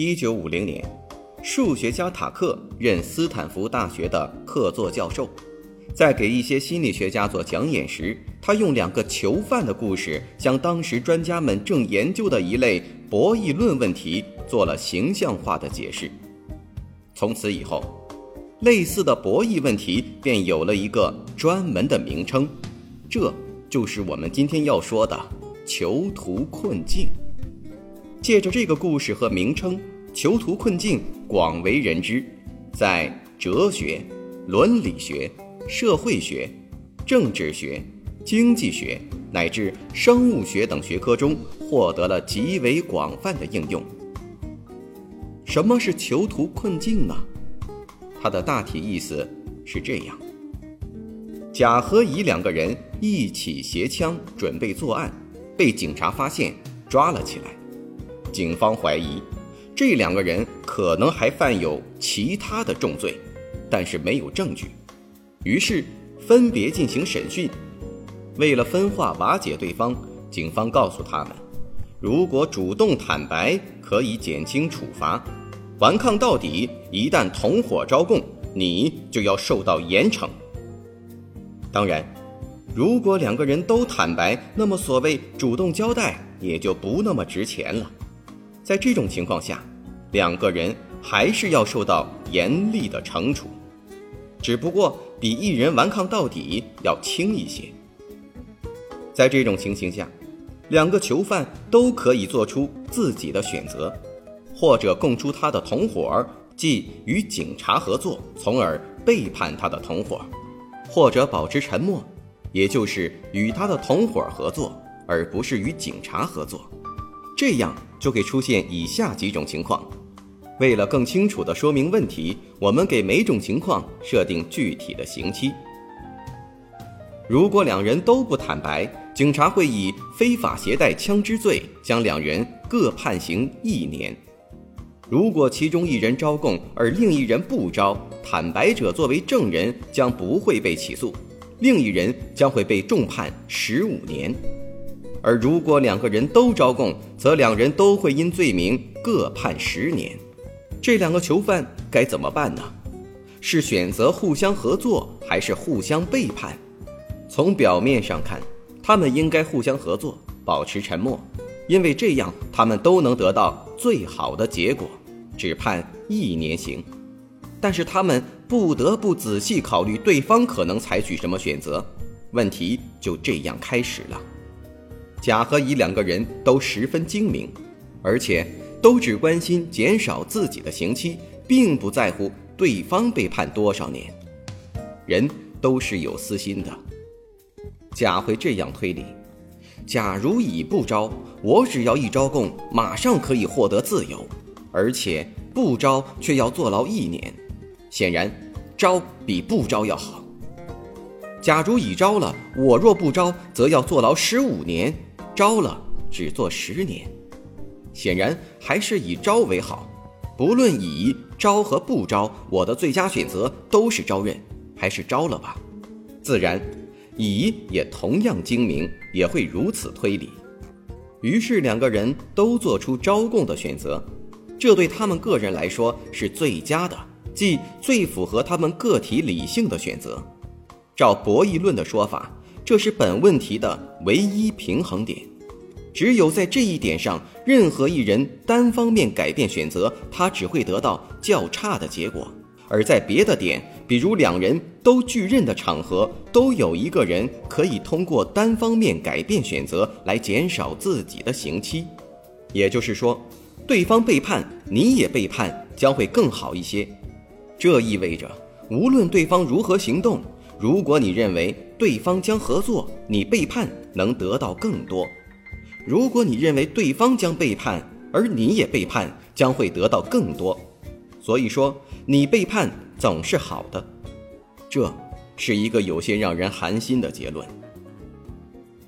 一九五零年，数学家塔克任斯坦福大学的客座教授，在给一些心理学家做讲演时，他用两个囚犯的故事，将当时专家们正研究的一类博弈论问题做了形象化的解释。从此以后，类似的博弈问题便有了一个专门的名称，这就是我们今天要说的囚徒困境。借着这个故事和名称，囚徒困境广为人知，在哲学、伦理学、社会学、政治学、经济学乃至生物学等学科中获得了极为广泛的应用。什么是囚徒困境呢？它的大体意思是这样：甲和乙两个人一起携枪准备作案，被警察发现，抓了起来。警方怀疑，这两个人可能还犯有其他的重罪，但是没有证据，于是分别进行审讯。为了分化瓦解对方，警方告诉他们，如果主动坦白可以减轻处罚，顽抗到底，一旦同伙招供，你就要受到严惩。当然，如果两个人都坦白，那么所谓主动交代也就不那么值钱了。在这种情况下，两个人还是要受到严厉的惩处，只不过比一人顽抗到底要轻一些。在这种情形下，两个囚犯都可以做出自己的选择，或者供出他的同伙，即与警察合作，从而背叛他的同伙；或者保持沉默，也就是与他的同伙合作，而不是与警察合作。这样就会出现以下几种情况。为了更清楚地说明问题，我们给每种情况设定具体的刑期。如果两人都不坦白，警察会以非法携带枪支罪将两人各判刑一年。如果其中一人招供而另一人不招，坦白者作为证人将不会被起诉，另一人将会被重判十五年。而如果两个人都招供，则两人都会因罪名各判十年。这两个囚犯该怎么办呢？是选择互相合作，还是互相背叛？从表面上看，他们应该互相合作，保持沉默，因为这样他们都能得到最好的结果，只判一年刑。但是他们不得不仔细考虑对方可能采取什么选择，问题就这样开始了。甲和乙两个人都十分精明，而且都只关心减少自己的刑期，并不在乎对方被判多少年。人都是有私心的。甲会这样推理：假如乙不招，我只要一招供，马上可以获得自由；而且不招却要坐牢一年。显然，招比不招要好。假如乙招了，我若不招，则要坐牢十五年。招了只做十年，显然还是以招为好。不论以招和不招，我的最佳选择都是招认，还是招了吧。自然，乙也同样精明，也会如此推理。于是两个人都做出招供的选择，这对他们个人来说是最佳的，即最符合他们个体理性的选择。照博弈论的说法。这是本问题的唯一平衡点，只有在这一点上，任何一人单方面改变选择，他只会得到较差的结果；而在别的点，比如两人都拒认的场合，都有一个人可以通过单方面改变选择来减少自己的刑期。也就是说，对方背叛，你也背叛，将会更好一些。这意味着，无论对方如何行动。如果你认为对方将合作，你背叛能得到更多；如果你认为对方将背叛，而你也背叛，将会得到更多。所以说，你背叛总是好的。这是一个有些让人寒心的结论。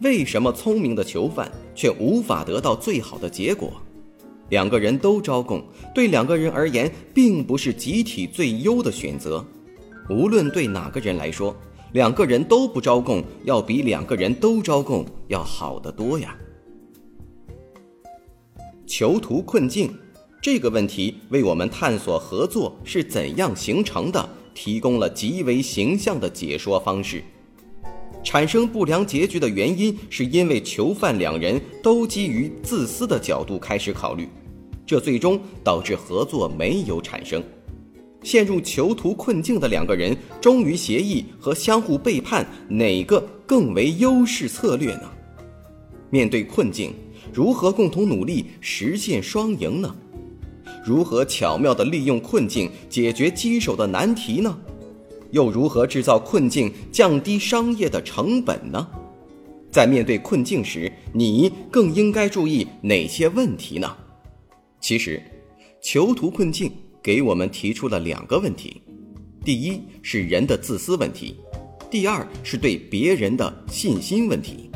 为什么聪明的囚犯却无法得到最好的结果？两个人都招供，对两个人而言，并不是集体最优的选择。无论对哪个人来说，两个人都不招供，要比两个人都招供要好得多呀。囚徒困境这个问题，为我们探索合作是怎样形成的，提供了极为形象的解说方式。产生不良结局的原因，是因为囚犯两人都基于自私的角度开始考虑，这最终导致合作没有产生。陷入囚徒困境的两个人忠于协议和相互背叛，哪个更为优势策略呢？面对困境，如何共同努力实现双赢呢？如何巧妙地利用困境解决棘手的难题呢？又如何制造困境，降低商业的成本呢？在面对困境时，你更应该注意哪些问题呢？其实，囚徒困境给我们提出了两个问题：第一是人的自私问题，第二是对别人的信心问题。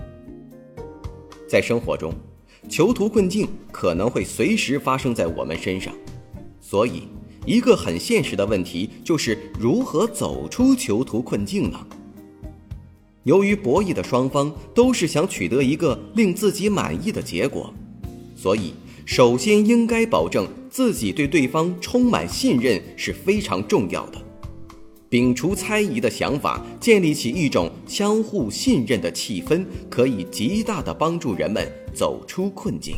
在生活中，囚徒困境可能会随时发生在我们身上，所以。一个很现实的问题就是如何走出囚徒困境呢？由于博弈的双方都是想取得一个令自己满意的结果，所以首先应该保证自己对对方充满信任是非常重要的。摒除猜疑的想法，建立起一种相互信任的气氛，可以极大的帮助人们走出困境。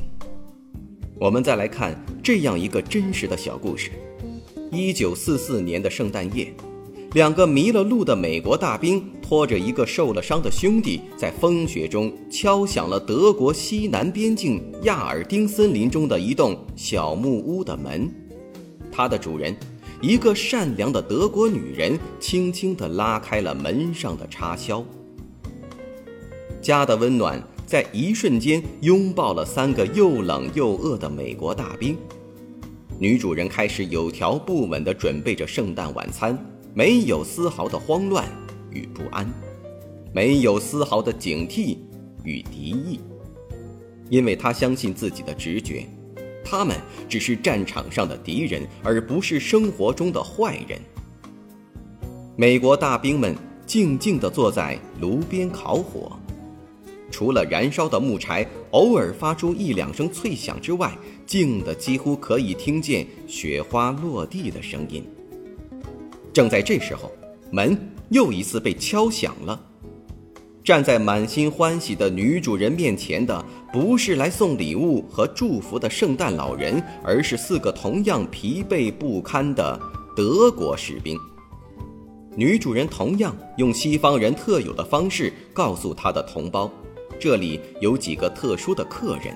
我们再来看这样一个真实的小故事。一九四四年的圣诞夜，两个迷了路的美国大兵拖着一个受了伤的兄弟，在风雪中敲响了德国西南边境亚尔丁森林中的一栋小木屋的门。它的主人，一个善良的德国女人，轻轻地拉开了门上的插销。家的温暖在一瞬间拥抱了三个又冷又饿的美国大兵。女主人开始有条不紊地准备着圣诞晚餐，没有丝毫的慌乱与不安，没有丝毫的警惕与敌意，因为他相信自己的直觉，他们只是战场上的敌人，而不是生活中的坏人。美国大兵们静静地坐在炉边烤火。除了燃烧的木柴偶尔发出一两声脆响之外，静的几乎可以听见雪花落地的声音。正在这时候，门又一次被敲响了。站在满心欢喜的女主人面前的，不是来送礼物和祝福的圣诞老人，而是四个同样疲惫不堪的德国士兵。女主人同样用西方人特有的方式告诉她的同胞。这里有几个特殊的客人，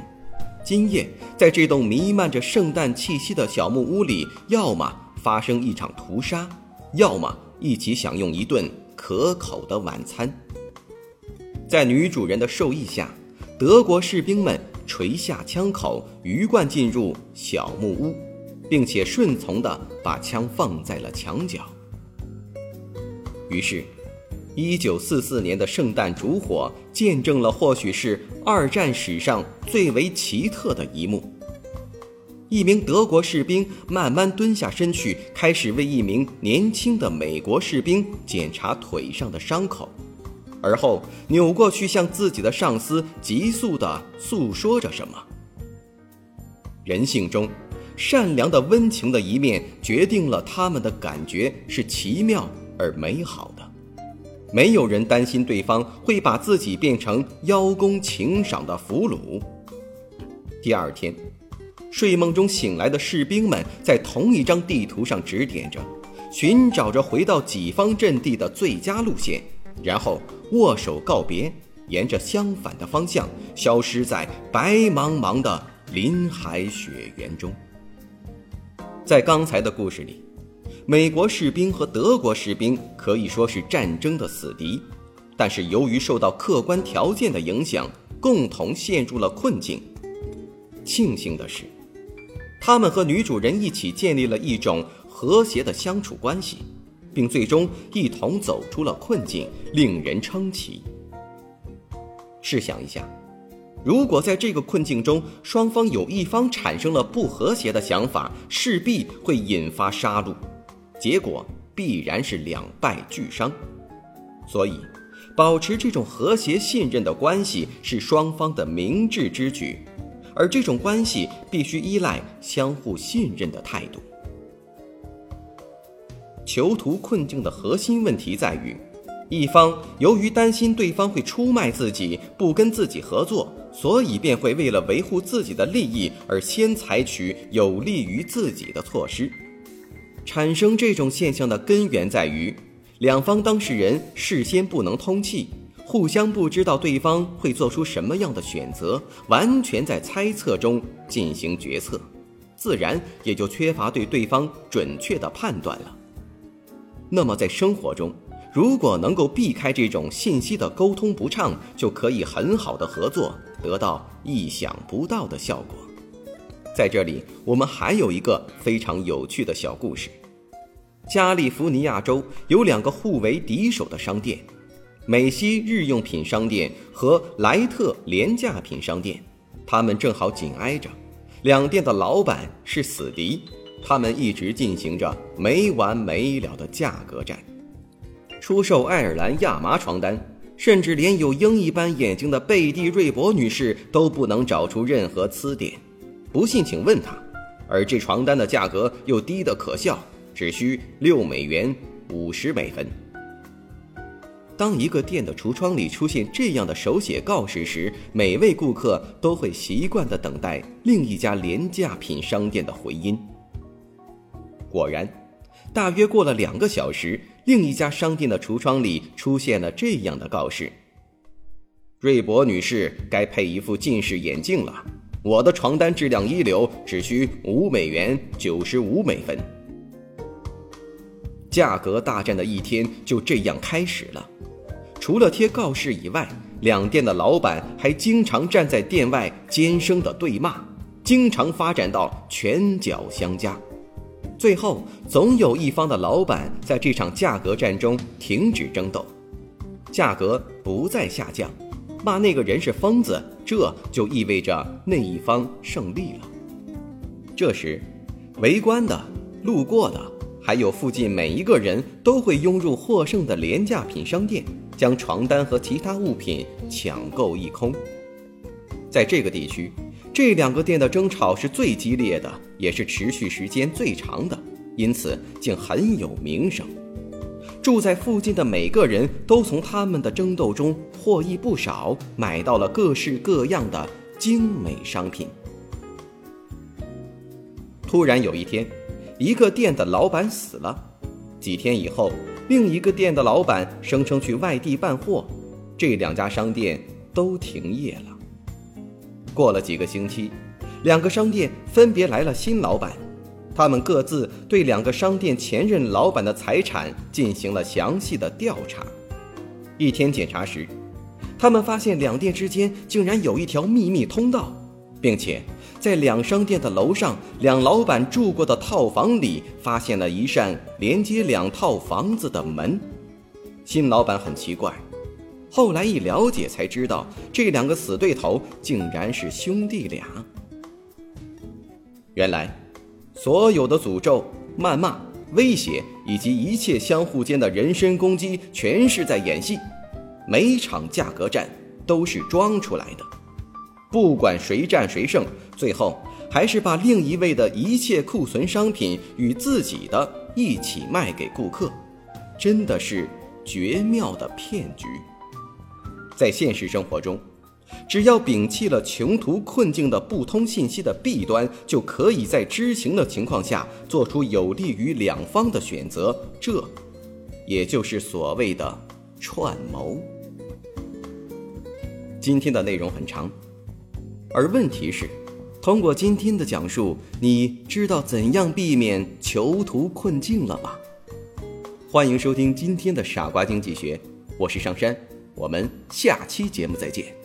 今夜在这栋弥漫着圣诞气息的小木屋里，要么发生一场屠杀，要么一起享用一顿可口的晚餐。在女主人的授意下，德国士兵们垂下枪口，鱼贯进入小木屋，并且顺从地把枪放在了墙角。于是。一九四四年的圣诞烛火见证了或许是二战史上最为奇特的一幕。一名德国士兵慢慢蹲下身去，开始为一名年轻的美国士兵检查腿上的伤口，而后扭过去向自己的上司急速地诉说着什么。人性中，善良的温情的一面决定了他们的感觉是奇妙而美好的。没有人担心对方会把自己变成邀功请赏的俘虏。第二天，睡梦中醒来的士兵们在同一张地图上指点着，寻找着回到己方阵地的最佳路线，然后握手告别，沿着相反的方向消失在白茫茫的林海雪原中。在刚才的故事里。美国士兵和德国士兵可以说是战争的死敌，但是由于受到客观条件的影响，共同陷入了困境。庆幸的是，他们和女主人一起建立了一种和谐的相处关系，并最终一同走出了困境，令人称奇。试想一下，如果在这个困境中，双方有一方产生了不和谐的想法，势必会引发杀戮，结果必然是两败俱伤。所以，保持这种和谐信任的关系是双方的明智之举。而这种关系必须依赖相互信任的态度。囚徒困境的核心问题在于，一方由于担心对方会出卖自己，不跟自己合作，所以便会为了维护自己的利益而先采取有利于自己的措施。产生这种现象的根源在于，两方当事人事先不能通气。互相不知道对方会做出什么样的选择，完全在猜测中进行决策，自然也就缺乏对对方准确的判断了。那么在生活中，如果能够避开这种信息的沟通不畅，就可以很好的合作，得到意想不到的效果。在这里，我们还有一个非常有趣的小故事：加利福尼亚州有两个互为敌手的商店。美西日用品商店和莱特廉价品商店，他们正好紧挨着，两店的老板是死敌，他们一直进行着没完没了的价格战。出售爱尔兰亚麻床单，甚至连有鹰一般眼睛的贝蒂瑞博女士都不能找出任何疵点。不信请问她。而这床单的价格又低得可笑，只需六美元五十美分。当一个店的橱窗里出现这样的手写告示时，每位顾客都会习惯地等待另一家廉价品商店的回音。果然，大约过了两个小时，另一家商店的橱窗里出现了这样的告示：“瑞博女士该配一副近视眼镜了。我的床单质量一流，只需五美元九十五美分。”价格大战的一天就这样开始了。除了贴告示以外，两店的老板还经常站在店外尖声的对骂，经常发展到拳脚相加。最后，总有一方的老板在这场价格战中停止争斗，价格不再下降，骂那个人是疯子，这就意味着那一方胜利了。这时，围观的、路过的，还有附近每一个人都会涌入获胜的廉价品商店。将床单和其他物品抢购一空。在这个地区，这两个店的争吵是最激烈的，也是持续时间最长的，因此竟很有名声。住在附近的每个人都从他们的争斗中获益不少，买到了各式各样的精美商品。突然有一天，一个店的老板死了。几天以后。另一个店的老板声称去外地办货，这两家商店都停业了。过了几个星期，两个商店分别来了新老板，他们各自对两个商店前任老板的财产进行了详细的调查。一天检查时，他们发现两店之间竟然有一条秘密通道，并且。在两商店的楼上，两老板住过的套房里，发现了一扇连接两套房子的门。新老板很奇怪，后来一了解才知道，这两个死对头竟然是兄弟俩。原来，所有的诅咒、谩骂、威胁以及一切相互间的人身攻击，全是在演戏。每场价格战都是装出来的。不管谁战谁胜，最后还是把另一位的一切库存商品与自己的一起卖给顾客，真的是绝妙的骗局。在现实生活中，只要摒弃了穷途困境的不通信息的弊端，就可以在知情的情况下做出有利于两方的选择，这，也就是所谓的串谋。今天的内容很长。而问题是，通过今天的讲述，你知道怎样避免囚徒困境了吗？欢迎收听今天的傻瓜经济学，我是上山，我们下期节目再见。